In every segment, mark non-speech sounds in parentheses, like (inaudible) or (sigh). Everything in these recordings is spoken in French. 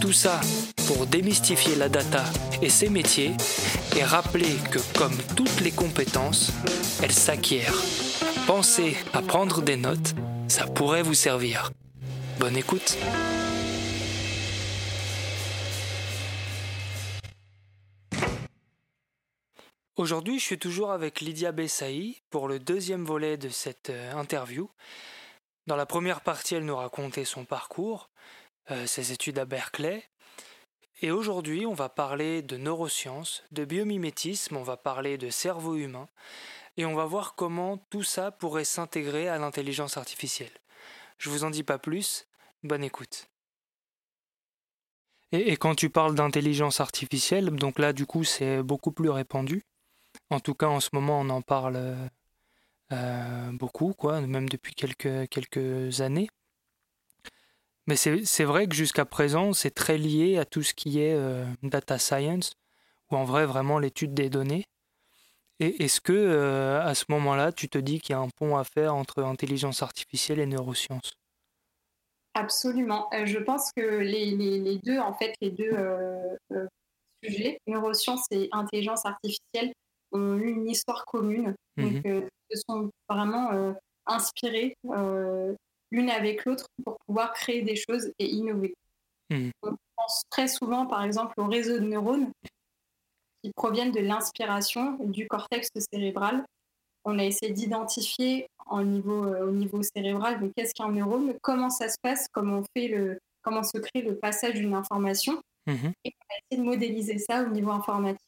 Tout ça pour démystifier la data et ses métiers et rappeler que comme toutes les compétences, elles s'acquièrent. Pensez à prendre des notes, ça pourrait vous servir. Bonne écoute. Aujourd'hui, je suis toujours avec Lydia Bessaï pour le deuxième volet de cette euh, interview. Dans la première partie, elle nous racontait son parcours, ses études à Berkeley. Et aujourd'hui, on va parler de neurosciences, de biomimétisme, on va parler de cerveau humain, et on va voir comment tout ça pourrait s'intégrer à l'intelligence artificielle. Je vous en dis pas plus, bonne écoute. Et, quand tu parles d'intelligence artificielle, donc là du coup c'est beaucoup plus répandu. En tout cas en ce moment on en parle euh, beaucoup, quoi, même depuis quelques années. Mais c'est vrai que jusqu'à présent, c'est très lié à tout ce qui est euh, data science, ou en vrai vraiment l'étude des données. Et est-ce que euh, à ce moment-là, tu te dis qu'il y a un pont à faire entre intelligence artificielle et neurosciences? Absolument. Euh, je pense que les, les, deux, en fait, les deux sujets, neurosciences et intelligence artificielle, ont eu une histoire commune. Donc, mmh se sont vraiment inspirés l'une avec l'autre pour pouvoir créer des choses et innover. Mmh. On pense très souvent, par exemple, au réseau de neurones qui proviennent de l'inspiration du cortex cérébral. On a essayé d'identifier au niveau, euh, au niveau cérébral qu'est-ce qu'un neurone, comment ça se passe, comment, on fait le, comment se crée le passage d'une information? Mmh. Et on a essayé de modéliser ça au niveau informatique.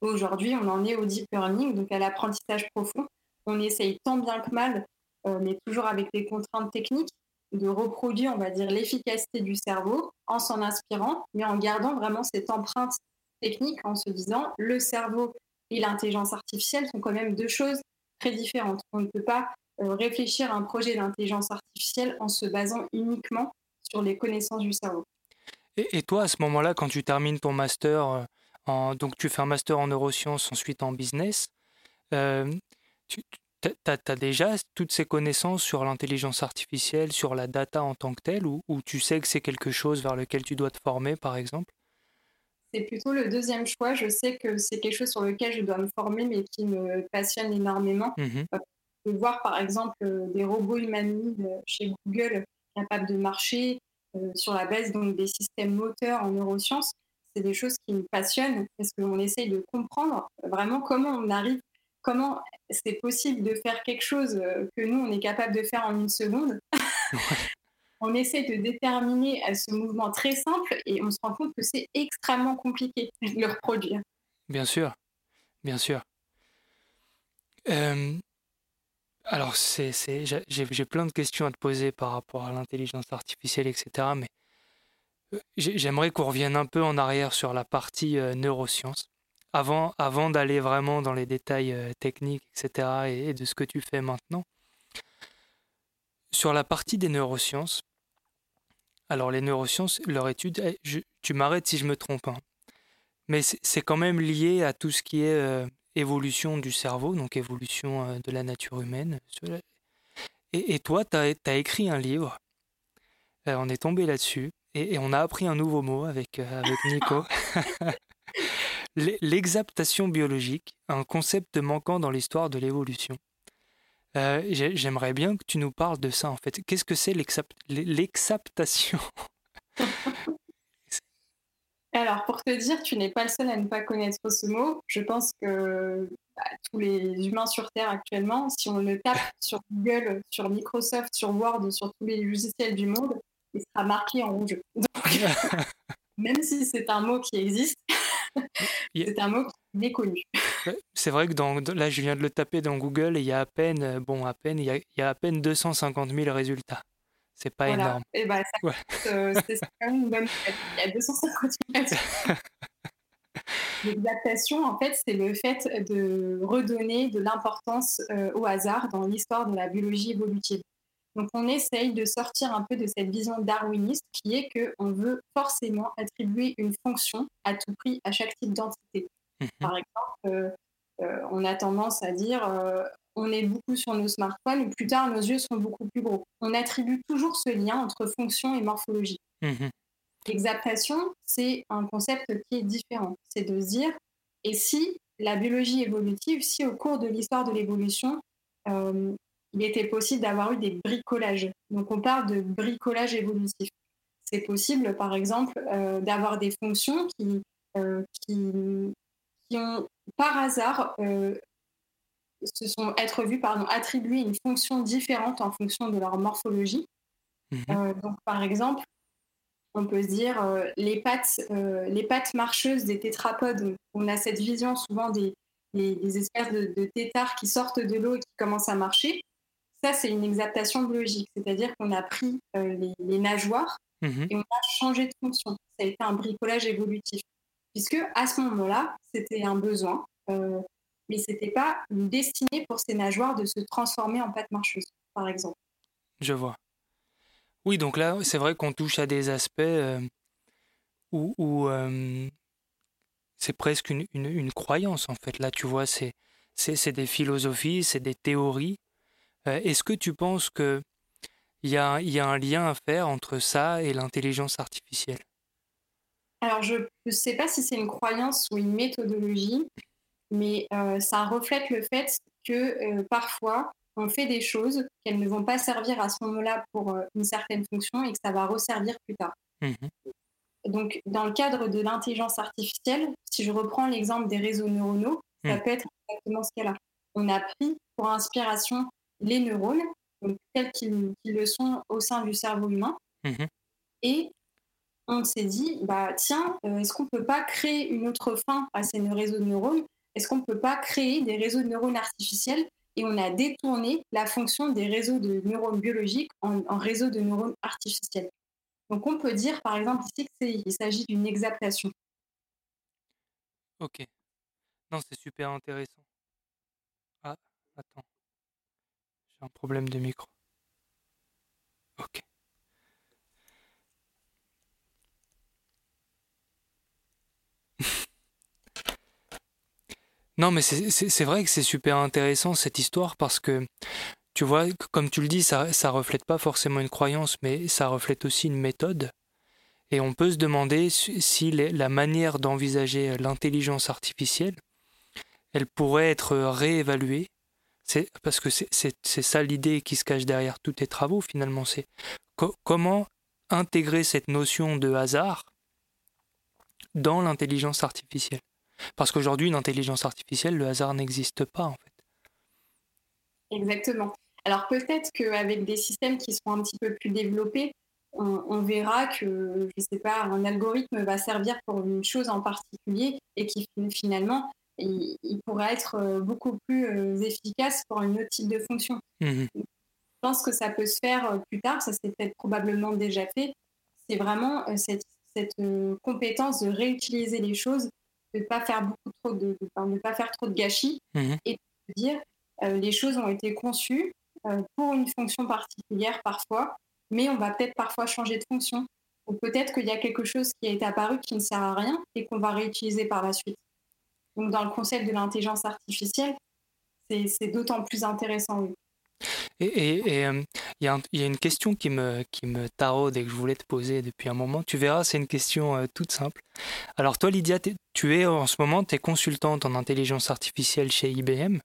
Aujourd'hui, on en est au deep learning, donc à l'apprentissage profond. On essaye tant bien que mal mais toujours avec des contraintes techniques, de reproduire, on va dire, l'efficacité du cerveau en s'en inspirant, mais en gardant vraiment cette empreinte technique en se disant le cerveau et l'intelligence artificielle sont quand même deux choses très différentes. On ne peut pas euh, réfléchir à un projet d'intelligence artificielle en se basant uniquement sur les connaissances du cerveau. Et, toi, à ce moment-là, quand tu termines ton master, euh, donc tu fais un master en neurosciences, ensuite en business, tu, tu as, déjà toutes ces connaissances sur l'intelligence artificielle, sur la data en tant que telle, ou, tu sais que c'est quelque chose vers lequel tu dois te former, par exemple? C'est plutôt le deuxième choix. Je sais que c'est quelque chose sur lequel je dois me former, mais qui me passionne énormément. Mmh de voir, par exemple, euh, des robots humanoïdes chez Google capables de marcher euh, sur la base donc, des systèmes moteurs en neurosciences, c'est des choses qui me passionnent parce qu'on essaye de comprendre vraiment comment on arrive comment c'est possible de faire quelque chose euh, que nous, on est capable de faire en une seconde? (laughs) on essaie de déterminer à ce mouvement très simple et on se rend compte que c'est extrêmement compliqué de le reproduire. Bien sûr, bien sûr. Euh, alors, c'est, j'ai, plein de questions à te poser par rapport à l'intelligence artificielle, etc. Mais euh, j'aimerais qu'on revienne un peu en arrière sur la partie neurosciences avant, d'aller vraiment dans les détails euh, techniques, etc., et, de ce que tu fais maintenant, sur la partie des neurosciences, alors les neurosciences, leur étude, eh, tu m'arrêtes si je me trompe, hein, mais c'est quand même lié à tout ce qui est euh, évolution du cerveau, donc évolution euh, de la nature humaine. Et, toi, tu as, écrit un livre, on est tombé là-dessus, et, on a appris un nouveau mot avec Nico. (laughs) L'exaptation biologique, un concept manquant dans l'histoire de l'évolution. Euh, j'aimerais bien que tu nous parles de ça en fait. Qu'est-ce que c'est l'exaptation? Alors, pour te dire, tu n'es pas le seul à ne pas connaître ce mot. Je pense que bah, tous les humains sur Terre actuellement, si on le tape (laughs) sur Google, sur Microsoft, sur Word, sur tous les logiciels du monde, il sera marqué en rouge. (laughs) (laughs) même si c'est un mot qui existe, c'est un mot qui est méconnu. C'est vrai que dans, là, je viens de le taper dans Google et il y a à peine, euh, bon, à peine, il y a, il y a à peine 250 000 résultats. C'est pas énorme. Et bah, euh, c'est quand même une bonne Il y a 250 000 L'exaptation, en fait, c'est le fait de redonner de l'importance euh, au hasard dans l'histoire de la biologie évolutive. Donc, on essaye de sortir un peu de cette vision darwiniste qui est qu'on veut forcément attribuer une fonction à tout prix à chaque type d'entité. Mhm. Par exemple, euh, on a tendance à dire on est beaucoup sur nos smartphones, plus tard nos yeux sont beaucoup plus gros. On attribue toujours ce lien entre fonction et morphologie. Mhm. L'exaptation, c'est un concept qui est différent. C'est de se dire, et si la biologie évolutive, si au cours de l'histoire de l'évolution, euh, il était possible d'avoir eu des bricolages. Donc on parle de bricolage évolutif. C'est possible, par exemple, euh, d'avoir des fonctions qui, euh, qui, qui, ont par hasard se sont être vues pardon, attribuer une fonction différente en fonction de leur morphologie. Mhm. Euh, donc, par exemple, on peut se dire euh, les, pattes, euh, les pattes marcheuses des tétrapodes. On a cette vision souvent des, des, espèces de, de, têtards qui sortent de l'eau et qui commencent à marcher. Ça, c'est une exaptation biologique, c'est-à-dire qu'on a pris les, nageoires mhm. et on a changé de fonction. Ça a été un bricolage évolutif, puisque à ce moment-là, c'était un besoin mais ce n'était pas une destinée pour ces nageoires de se transformer en pâte marcheuse, par exemple. Je vois. Oui, donc là, c'est vrai qu'on touche à des aspects euh, où, euh, c'est presque une, une, croyance, en fait. Là, tu vois, c'est, des philosophies, c'est des théories. Euh, est-ce que tu penses qu'il y a, y a un lien à faire entre ça et l'intelligence artificielle? Alors, je ne sais pas si c'est une croyance ou une méthodologie mais euh, ça reflète le fait que euh, parfois, on fait des choses qu'elles ne vont pas servir à ce moment-là pour euh, une certaine fonction et que ça va resservir plus tard. Mhm. Donc, dans le cadre de l'intelligence artificielle, si je reprends l'exemple des réseaux neuronaux, ça mhm. peut être exactement ce cas-là. On a pris pour inspiration les neurones, tels qu'ils le sont au sein du cerveau humain, mhm. et on s'est dit, bah, tiens, est-ce qu'on ne peut pas créer une autre fin à ces réseaux de neurones? Est-ce qu'on ne peut pas créer des réseaux de neurones artificiels? Et on a détourné la fonction des réseaux de neurones biologiques en, réseaux de neurones artificiels. Donc on peut dire par exemple ici qu'il s'agit d'une exaptation. Ok. Non, c'est super intéressant. Ah, attends. Un problème de micro. Ok. (laughs) Non, mais c'est vrai que c'est super intéressant cette histoire parce que, tu vois, comme tu le dis, ça reflète pas forcément une croyance, mais ça reflète aussi une méthode. Et on peut se demander si la manière d'envisager l'intelligence artificielle, elle pourrait être réévaluée. C'est parce que c'est ça l'idée qui se cache derrière tous tes travaux finalement. C'est comment intégrer cette notion de hasard dans l'intelligence artificielle? Parce qu'aujourd'hui, une intelligence artificielle, le hasard n'existe pas en fait. Exactement. Alors peut-être qu'avec des systèmes qui seront un petit peu plus développés, on, verra que, je sais pas, un algorithme va servir pour une chose en particulier et qui finalement, il, pourrait être euh, beaucoup plus euh, efficace pour un autre type de fonction. Mmh je pense que ça peut se faire euh, plus tard, ça s'est peut-être probablement déjà fait. C'est vraiment cette, cette compétence de réutiliser les choses de ne pas faire beaucoup trop de, ne pas faire trop de gâchis mhm. et de dire euh, les choses ont été conçues euh, pour une fonction particulière parfois, mais on va peut-être parfois changer de fonction. Ou peut-être qu'il y a quelque chose qui a été apparu qui ne sert à rien et qu'on va réutiliser par la suite. Donc dans le concept de l'intelligence artificielle, c'est d'autant plus intéressant. Et euh, il y, y, a une question qui me, qui me taraude et que je voulais te poser depuis un moment. Tu verras, c'est une question euh, toute simple. Alors toi, Lydia, tu es en ce moment, tu es consultante en intelligence artificielle chez IBM.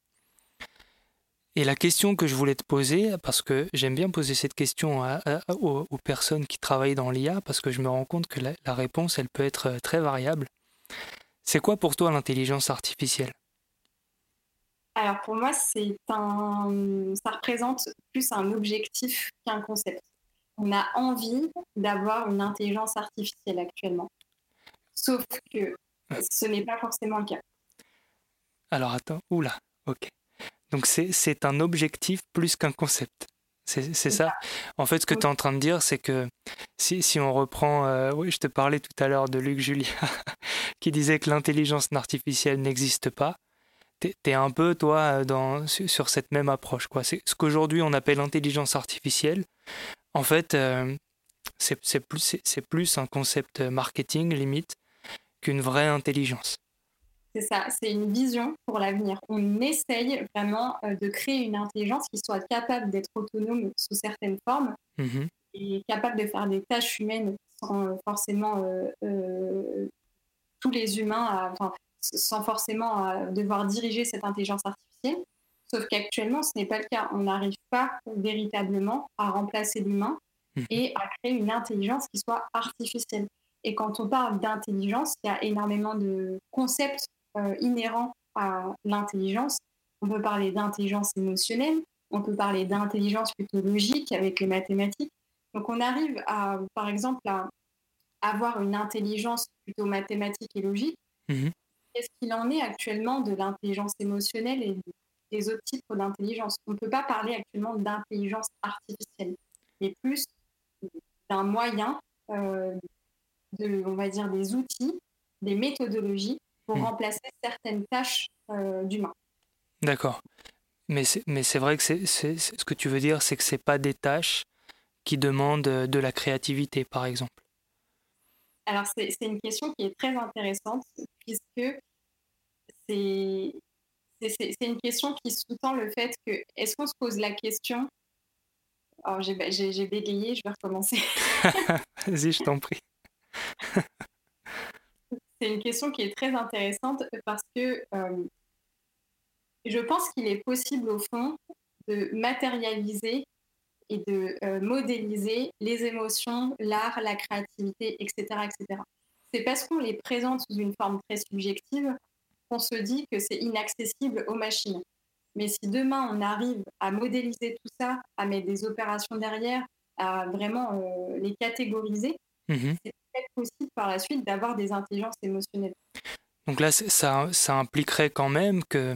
Et la question que je voulais te poser, parce que j'aime bien poser cette question aux, personnes qui travaillent dans l'IA, parce que je me rends compte que la, la réponse, elle peut être euh, très variable. C'est quoi pour toi l'intelligence artificielle? Alors pour moi, c'est un, ça représente plus un objectif qu'un concept. On a envie d'avoir une intelligence artificielle actuellement. Sauf que ce n'est pas forcément le cas. Alors attends, oula, ok. Donc c'est un objectif plus qu'un concept. C'est ça. En fait, ce que tu es en train de dire, c'est que si, si, on reprend, euh, oui, je te parlais tout à l'heure de Luc Julia, (laughs) qui disait que l'intelligence artificielle n'existe pas. Tu es, un peu, toi, dans, sur cette même approche. C'est ce qu'aujourd'hui on appelle intelligence artificielle. En fait, euh, c'est plus, plus un concept marketing, limite, qu'une vraie intelligence. C'est ça, c'est une vision pour l'avenir. On essaye vraiment euh, de créer une intelligence qui soit capable d'être autonome sous certaines formes mmh et capable de faire des tâches humaines sans euh, forcément euh, tous les humains, enfin, sans forcément devoir diriger cette intelligence artificielle. Sauf qu'actuellement, ce n'est pas le cas. On n'arrive pas véritablement à remplacer l'humain mmh et à créer une intelligence qui soit artificielle. Et quand on parle d'intelligence, il y a énormément de concepts euh, inhérents à l'intelligence. On peut parler d'intelligence émotionnelle, on peut parler d'intelligence plutôt logique avec les mathématiques. Donc on arrive à, par exemple, à avoir une intelligence plutôt mathématique et logique. Mhm. Qu'est-ce qu'il en est actuellement de l'intelligence émotionnelle et des autres types d'intelligence? On ne peut pas parler actuellement d'intelligence artificielle, mais plus d'un moyen, euh, de, on va dire, des outils, des méthodologies pour hmm. remplacer certaines tâches euh, d'humains. D'accord. Mais c'est vrai que c'est ce que tu veux dire, c'est que ce pas des tâches qui demandent de la créativité, par exemple. Alors, c'est une question qui est très intéressante, puisque c'est une question qui sous-tend le fait que, est-ce qu'on se pose la question? Alors, j'ai bégayé, je vais recommencer. (laughs) Vas-y, je t'en prie. (laughs) c'est une question qui est très intéressante parce que euh, je pense qu'il est possible au fond de matérialiser et de euh, modéliser les émotions, l'art, la créativité, etc. etc. C'est parce qu'on les présente sous une forme très subjective qu'on se dit que c'est inaccessible aux machines. Mais si demain on arrive à modéliser tout ça, à mettre des opérations derrière, à vraiment euh, les catégoriser, mmh c'est possible par la suite d'avoir des intelligences émotionnelles. Donc là, ça, impliquerait quand même que,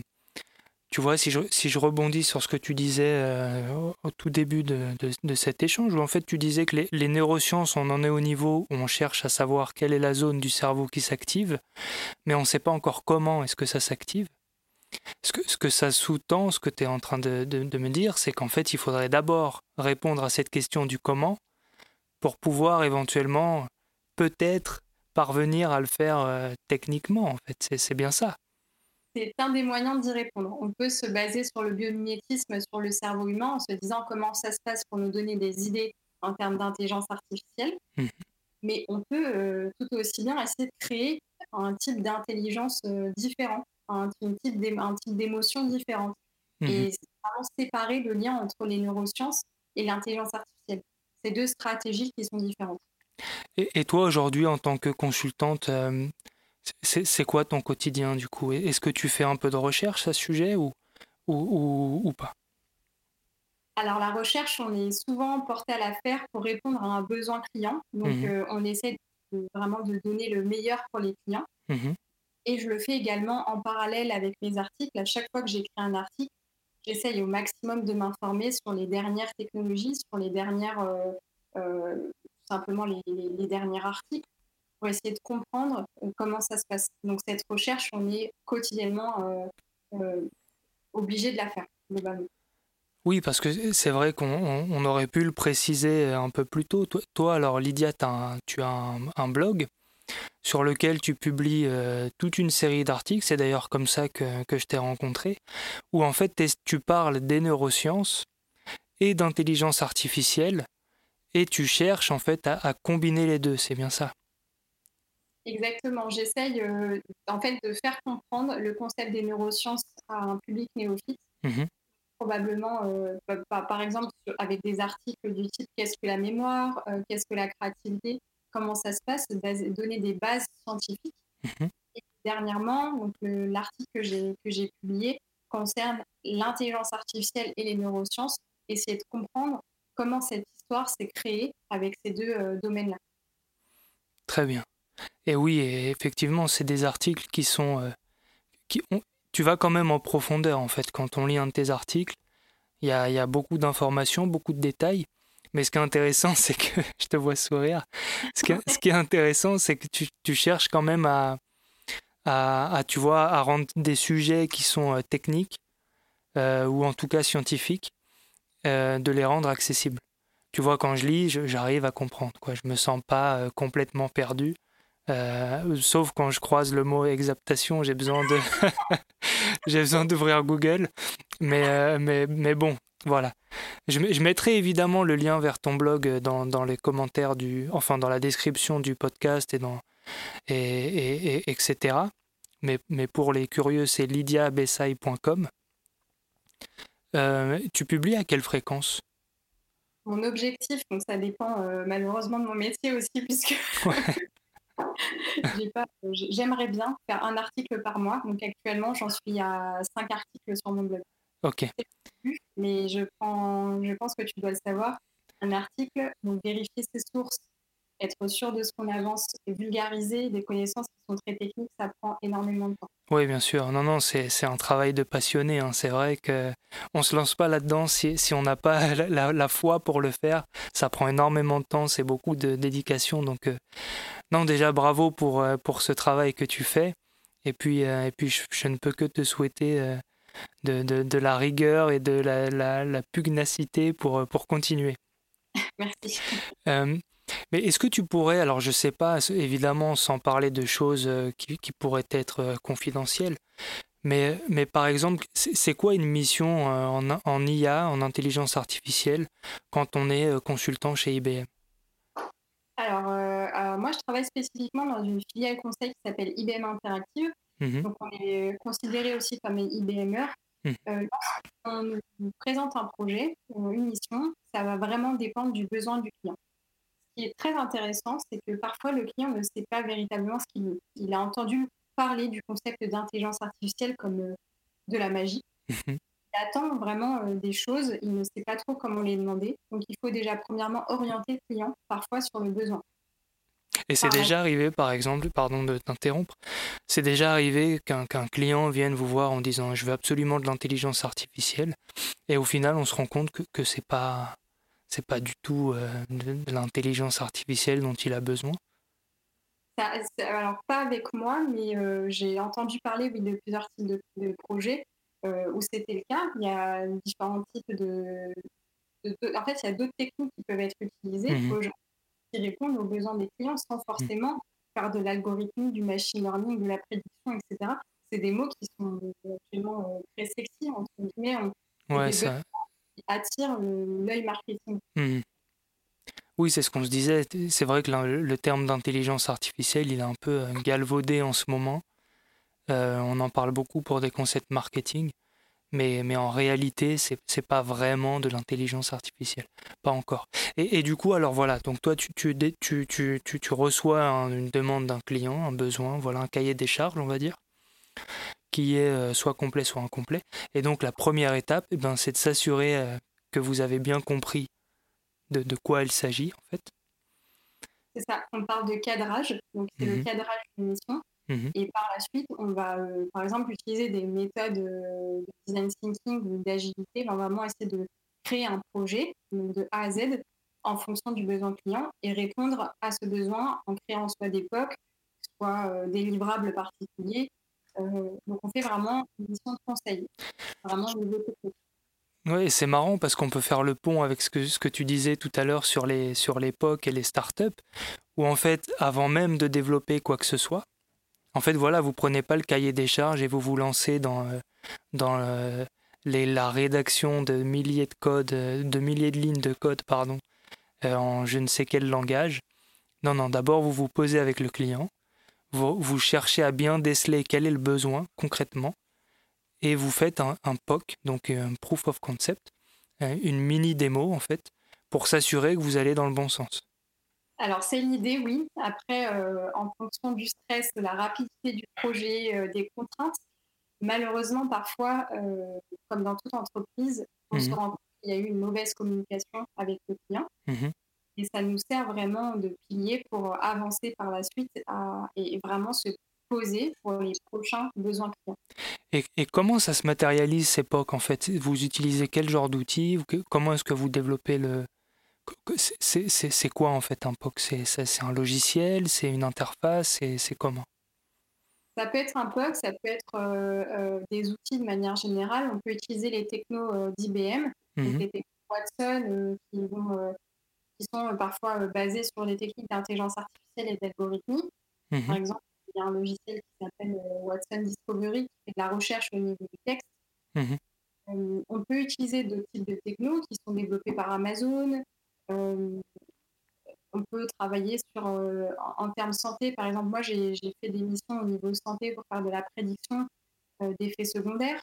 tu vois, si je, rebondis sur ce que tu disais euh, au, tout début de, cet échange, où en fait tu disais que les, neurosciences, on en est au niveau où on cherche à savoir quelle est la zone du cerveau qui s'active, mais on ne sait pas encore comment est-ce que ça s'active. Ce que, ça sous-tend, ce que tu es en train de me dire, c'est qu'en fait, il faudrait d'abord répondre à cette question du comment pour pouvoir éventuellement peut-être parvenir à le faire euh, techniquement, en fait. C'est bien ça. C'est un des moyens d'y répondre. On peut se baser sur le biomimétisme, sur le cerveau humain, en se disant comment ça se passe pour nous donner des idées en termes d'intelligence artificielle. Mmh. Mais on peut euh, tout aussi bien essayer de créer un type d'intelligence euh, différent, un, type d'émotion différente. Mmh. Et vraiment séparer le lien entre les neurosciences et l'intelligence artificielle. C'est deux stratégies qui sont différentes. Et, toi, aujourd'hui, en tant que consultante, euh, c'est quoi ton quotidien du coup? Est-ce que tu fais un peu de recherche à ce sujet ou, ou, ou, pas? Alors la recherche, on est souvent porté à la faire pour répondre à un besoin client. Donc mmh euh, on essaie vraiment de donner le meilleur pour les clients. Mmh Et je le fais également en parallèle avec mes articles. À chaque fois que j'écris un article, j'essaye au maximum de m'informer sur les dernières technologies, sur les dernières euh, simplement les, derniers articles pour essayer de comprendre euh, comment ça se passe. Donc cette recherche, on est quotidiennement euh, euh, obligé de la faire globalement. Oui, parce que c'est vrai qu'on aurait pu le préciser un peu plus tôt. Toi, alors Lydia, tu as un, blog sur lequel tu publies toute une série d'articles. C'est d'ailleurs comme ça que, que je t'ai rencontré, où en fait tu parles des neurosciences et d'intelligence artificielle et tu cherches en fait à, combiner les deux, c'est bien ça? Exactement, j'essaye euh, en fait de faire comprendre le concept des neurosciences à un public néophyte. Mmh probablement, par exemple, avec des articles du type qu'est-ce que la mémoire, qu'est-ce que la créativité, comment ça se passe, donner des bases scientifiques. Mmh et dernièrement, l'article que j'ai publié concerne l'intelligence artificielle et les neurosciences, essayer de comprendre comment cette histoire s'est créée avec ces deux euh, domaines-là. Très bien. Et oui, effectivement, c'est des articles qui sont... Euh, qui ont, tu vas quand même en profondeur, en fait, quand on lit un de tes articles. Il y a, beaucoup d'informations, beaucoup de détails. Mais ce qui est intéressant, (laughs) c'est que... je te vois sourire. Ce qui, est intéressant, c'est que tu, cherches quand même à, à, tu vois, à rendre des sujets qui sont euh, techniques, ou en tout cas scientifiques, de les rendre accessibles tu vois, quand je lis, j'arrive à comprendre. Quoi. Je me sens pas euh, complètement perdu. Euh, sauf quand je croise le mot exaptation, j'ai besoin (laughs) d'ouvrir Google. Mais, euh, bon, voilà. Je, mettrai évidemment le lien vers ton blog dans, les commentaires du, enfin dans la description du podcast et etc. Mais, mais pour les curieux, c'est lydiabessai.com. tu publies à quelle fréquence? Mon objectif, donc ça dépend euh, malheureusement de mon métier aussi, (laughs) puisque j'aimerais bien faire un article par mois. Donc actuellement, j'en suis à cinq articles sur mon blog. Ok. Mais je, prends, je pense que tu dois le savoir. Un article, donc vérifier ses sources, être sûr de ce qu'on avance et vulgariser des connaissances qui sont très techniques, ça prend énormément de temps. Oui, bien sûr. Non, non, c'est un travail de passionné. Hein. C'est vrai qu'on ne se lance pas là-dedans si, si, on n'a pas (laughs) la, la, foi pour le faire. Ça prend énormément de temps, c'est beaucoup de dédication. Donc, euh, non, déjà, bravo pour, euh, pour ce travail que tu fais. Et puis, euh, et puis je, ne peux que te souhaiter de, de, de, la rigueur et de la, la, la pugnacité pour, pour continuer. (laughs) Merci. Mais est-ce que tu pourrais, alors je ne sais pas, évidemment sans parler de choses euh, qui, pourraient être euh, confidentielles, mais, mais par exemple, c'est quoi une mission euh, en, en, IA, en intelligence artificielle, quand on est consultant chez IBM alors, moi, je travaille spécifiquement dans une filiale conseil qui s'appelle IBM Interactive. Mmh Donc, on est considéré aussi comme IBMer. Mmh. on nous présente un projet, une mission, ça va vraiment dépendre du besoin du client qui est très intéressant, c'est que parfois le client ne sait pas véritablement ce qu'il. Il a entendu parler du concept d'intelligence artificielle comme euh, de la magie. Mhm. il attend vraiment euh, des choses, il ne sait pas trop comment les demander. Donc il faut déjà premièrement orienter le client parfois sur le besoin. Et c'est déjà arrivé, par exemple, pardon de t'interrompre, c'est déjà arrivé qu'un client vienne vous voir en disant je veux absolument de l'intelligence artificielle, et au final on se rend compte que, que c'est pas c'est pas du tout euh, de, l'intelligence artificielle dont il a besoin Alors, pas avec moi, mais euh, j'ai entendu parler de plusieurs types de, projets euh, où c'était le cas. Il y a différents types de. en fait, il y a d'autres techniques qui peuvent être utilisées mmh qui répondent aux besoins des clients sans mmh. forcément faire de l'algorithme, du machine learning, de la prédiction, etc. C'est des mots qui sont actuellement très sexy, entre guillemets. ouais, ça, attire l'œil marketing. Hmm. Oui, c'est ce qu'on se disait. C'est vrai que le, terme d'intelligence artificielle, il est un peu euh, galvaudé en ce moment. Euh, on en parle beaucoup pour des concepts marketing, mais, mais en réalité, c'est n'est pas vraiment de l'intelligence artificielle. Pas encore. Et, du coup, alors voilà, donc toi, tu, tu, tu, tu, tu reçois une demande d'un client, un besoin, voilà, un cahier des charges, on va dire qui est euh, soit complet, soit incomplet. Et donc la première étape, eh ben, c'est de s'assurer euh, que vous avez bien compris de, de quoi il s'agit en fait. C'est ça, on parle de cadrage, donc c'est le mhm. cadrage d'une mission. Mhm. Et par la suite, on va euh, par exemple utiliser des méthodes de design thinking ou d'agilité. On va vraiment essayer de créer un projet de A à Z en fonction du besoin client et répondre à ce besoin en créant soit des POC, soit des livrables particuliers, donc on fait vraiment une mission de conseil, vraiment Oui, c'est marrant parce qu'on peut faire le pont avec ce que, ce que tu disais tout à l'heure sur les sur l'époque et les startups, où en fait, avant même de développer quoi que ce soit, en fait, voilà, vous prenez pas le cahier des charges et vous vous lancez dans, euh, dans euh, les, la rédaction de milliers de codes, de milliers de lignes de code, pardon, en je ne sais quel langage. Non, non, d'abord vous vous posez avec le client, vous, cherchez à bien déceler quel est le besoin concrètement. et vous faites un, POC, donc un Proof of Concept, une mini démo en fait, pour s'assurer que vous allez dans le bon sens. Alors c'est l'idée, oui. Après, en fonction du stress, de la rapidité du projet, des contraintes, malheureusement parfois, comme dans toute entreprise, on se mmh rend compte qu'il y a eu une mauvaise communication avec le client. Mmh et ça nous sert vraiment de pilier pour avancer par la suite et vraiment se poser pour les prochains besoins clients. Et, et comment ça se matérialise ces POC en fait? Vous utilisez quel genre d'outils? Comment est-ce que vous développez le... C'est quoi en fait un POC? C'est un logiciel? C'est une interface? C'est comment? Ça peut être un POC, ça peut être euh, euh, des outils de manière générale. On peut utiliser les technos euh, d'IBM, mmh les technos Watson, qui, vont, qui, sont parfois basés sur les techniques d'intelligence artificielle et d'algorithmie. Mmh Par exemple, il y a un logiciel qui s'appelle Watson Discovery qui fait de la recherche au niveau du texte. Mmh on peut utiliser d'autres types de technos qui sont développés par Amazon, on peut travailler sur, euh, en, termes santé. Par exemple, moi, j'ai fait des missions au niveau santé pour faire de la prédiction euh, d'effets secondaires.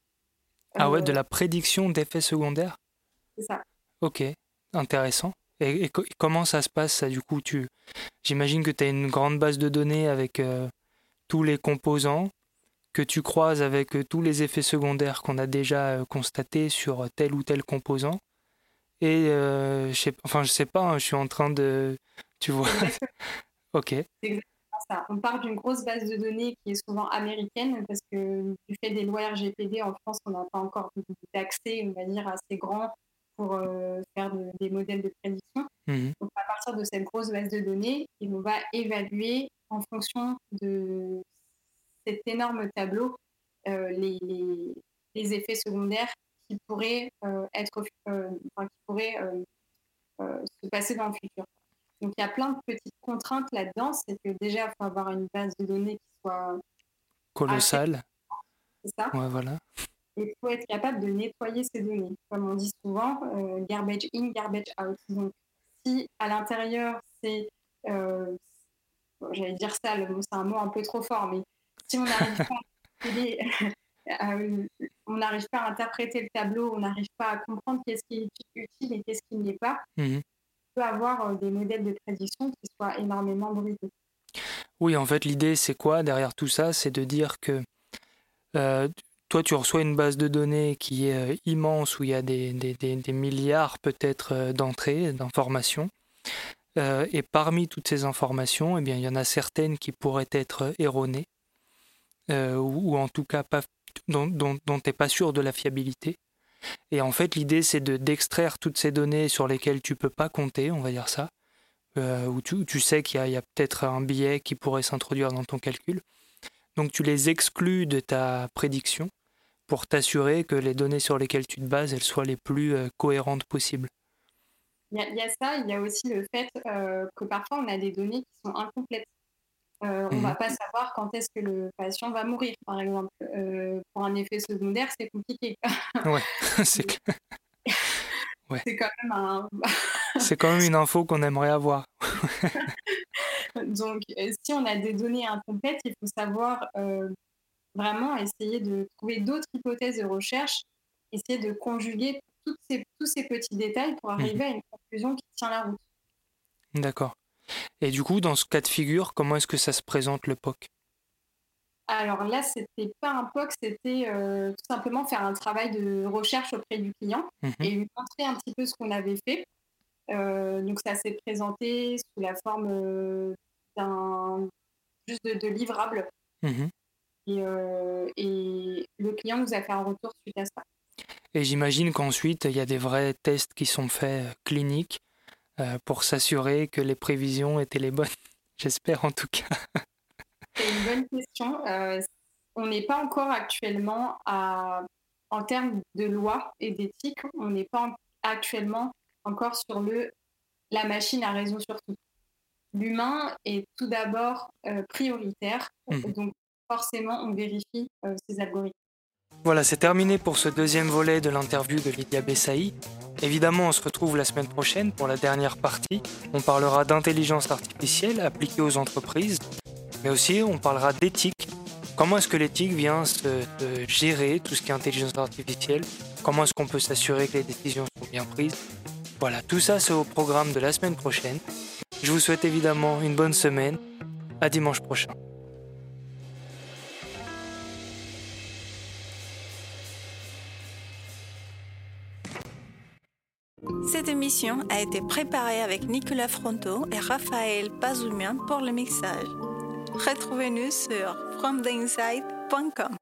Ah ouais, de euh, la prédiction d'effets secondaires? C'est ça. Ok, intéressant. Et, comment ça se passe, ça, du coup tu... J'imagine que tu as une grande base de données avec tous les composants que tu croises avec tous les effets secondaires qu'on a déjà constatés sur tel ou tel composant. Et euh, je sais, enfin, je sais pas, hein, je suis en train de. Tu vois (laughs) Ok. Ça. On part d'une grosse base de données qui est souvent américaine parce que du fait des lois RGPD en France, on n'a pas encore d'accès, on va dire, assez grand pour euh, faire des modèles de prédiction. Mmh Donc, à partir de cette grosse base de données, on va évaluer en fonction de cet énorme tableau euh, les, les, les, effets secondaires qui pourraient euh, être, euh, qui pourraient se passer dans le futur. Donc il y a plein de petites contraintes là-dedans. C'est que déjà, il faut avoir une base de données qui soit colossale. C'est ça. Ouais, voilà. Il faut être capable de nettoyer ces données. Comme on dit souvent, garbage in, garbage out. Donc si à l'intérieur, c'est, j'allais dire ça, c'est un mot un peu trop fort, mais si on n'arrive pas à (laughs) Euh, on pas à interpréter le tableau, on n'arrive pas à comprendre qu'est-ce qui est utile et qu'est-ce qui ne l'est pas, mhm. on peut avoir euh, des modèles de prédiction qui soient énormément brisés. Oui, en fait, l'idée, c'est quoi derrière tout ça? C'est de dire que euh, toi, tu reçois une base de données qui est immense, où il y a des, milliards peut-être d'entrées, d'informations. et parmi toutes ces informations, eh bien, il y en a certaines qui pourraient être erronées, ou, en tout cas dont, tu n'es pas sûr de la fiabilité. Et en fait, l'idée, c'est de, d'extraire toutes ces données sur lesquelles tu peux pas compter, on va dire ça, euh, où, tu, sais qu'il y a, peut-être un biais qui pourrait s'introduire dans ton calcul. Donc tu les exclus de ta prédiction pour t'assurer que les données sur lesquelles tu te bases, elles soient les plus euh, cohérentes possibles. Il y, a ça, il y a aussi le fait euh, que parfois on a des données qui sont incomplètes. Euh, on ne va mhm. pas savoir quand est-ce que le patient va mourir, par exemple. Euh, pour un effet secondaire, c'est compliqué. ouais, (laughs) c'est (laughs) C'est quand même un... c'est quand même une info qu'on aimerait avoir. (laughs) (laughs) Donc, euh, si on a des données incomplètes, il faut savoir vraiment essayer de trouver d'autres hypothèses de recherche, essayer de conjuguer tous ces petits détails pour mhm. arriver à une conclusion qui tient la route. D'accord. Et du coup, dans ce cas de figure, comment est-ce que ça se présente le POC alors là, c'était pas un POC, c'était euh, tout simplement faire un travail de recherche auprès du client mmh et lui montrer un petit peu ce qu'on avait fait. Euh, donc ça s'est présenté sous la forme euh, d'un juste de, livrable. Mmh et, et, le client nous a fait un retour suite à ça. Et j'imagine qu'ensuite, il y a des vrais tests qui sont faits cliniques euh, pour s'assurer que les prévisions étaient les bonnes (laughs) J'espère en tout cas. C'est une bonne question. Euh, on n'est pas encore actuellement à, en termes de loi et d'éthique, on n'est pas actuellement encore sur le la machine a raison sur tout. L'humain est tout d'abord euh, prioritaire, mmh. donc forcément on vérifie ces algorithmes. Voilà, c'est terminé pour ce deuxième volet de l'interview de Lydia Bessaï. Évidemment, on se retrouve la semaine prochaine pour la dernière partie. On parlera d'intelligence artificielle appliquée aux entreprises, mais aussi on parlera d'éthique comment est-ce que l'éthique vient se, gérer tout ce qui est intelligence artificielle, comment est-ce qu'on peut s'assurer que les décisions sont bien prises? Voilà, tout ça c'est au programme de la semaine prochaine. Je vous souhaite évidemment une bonne semaine. À dimanche prochain. Cette émission a été préparée avec Nicolas Fronto et Raphaël Bazoumian pour le mixage. Retrouvez-nous sur fromtheinside.com.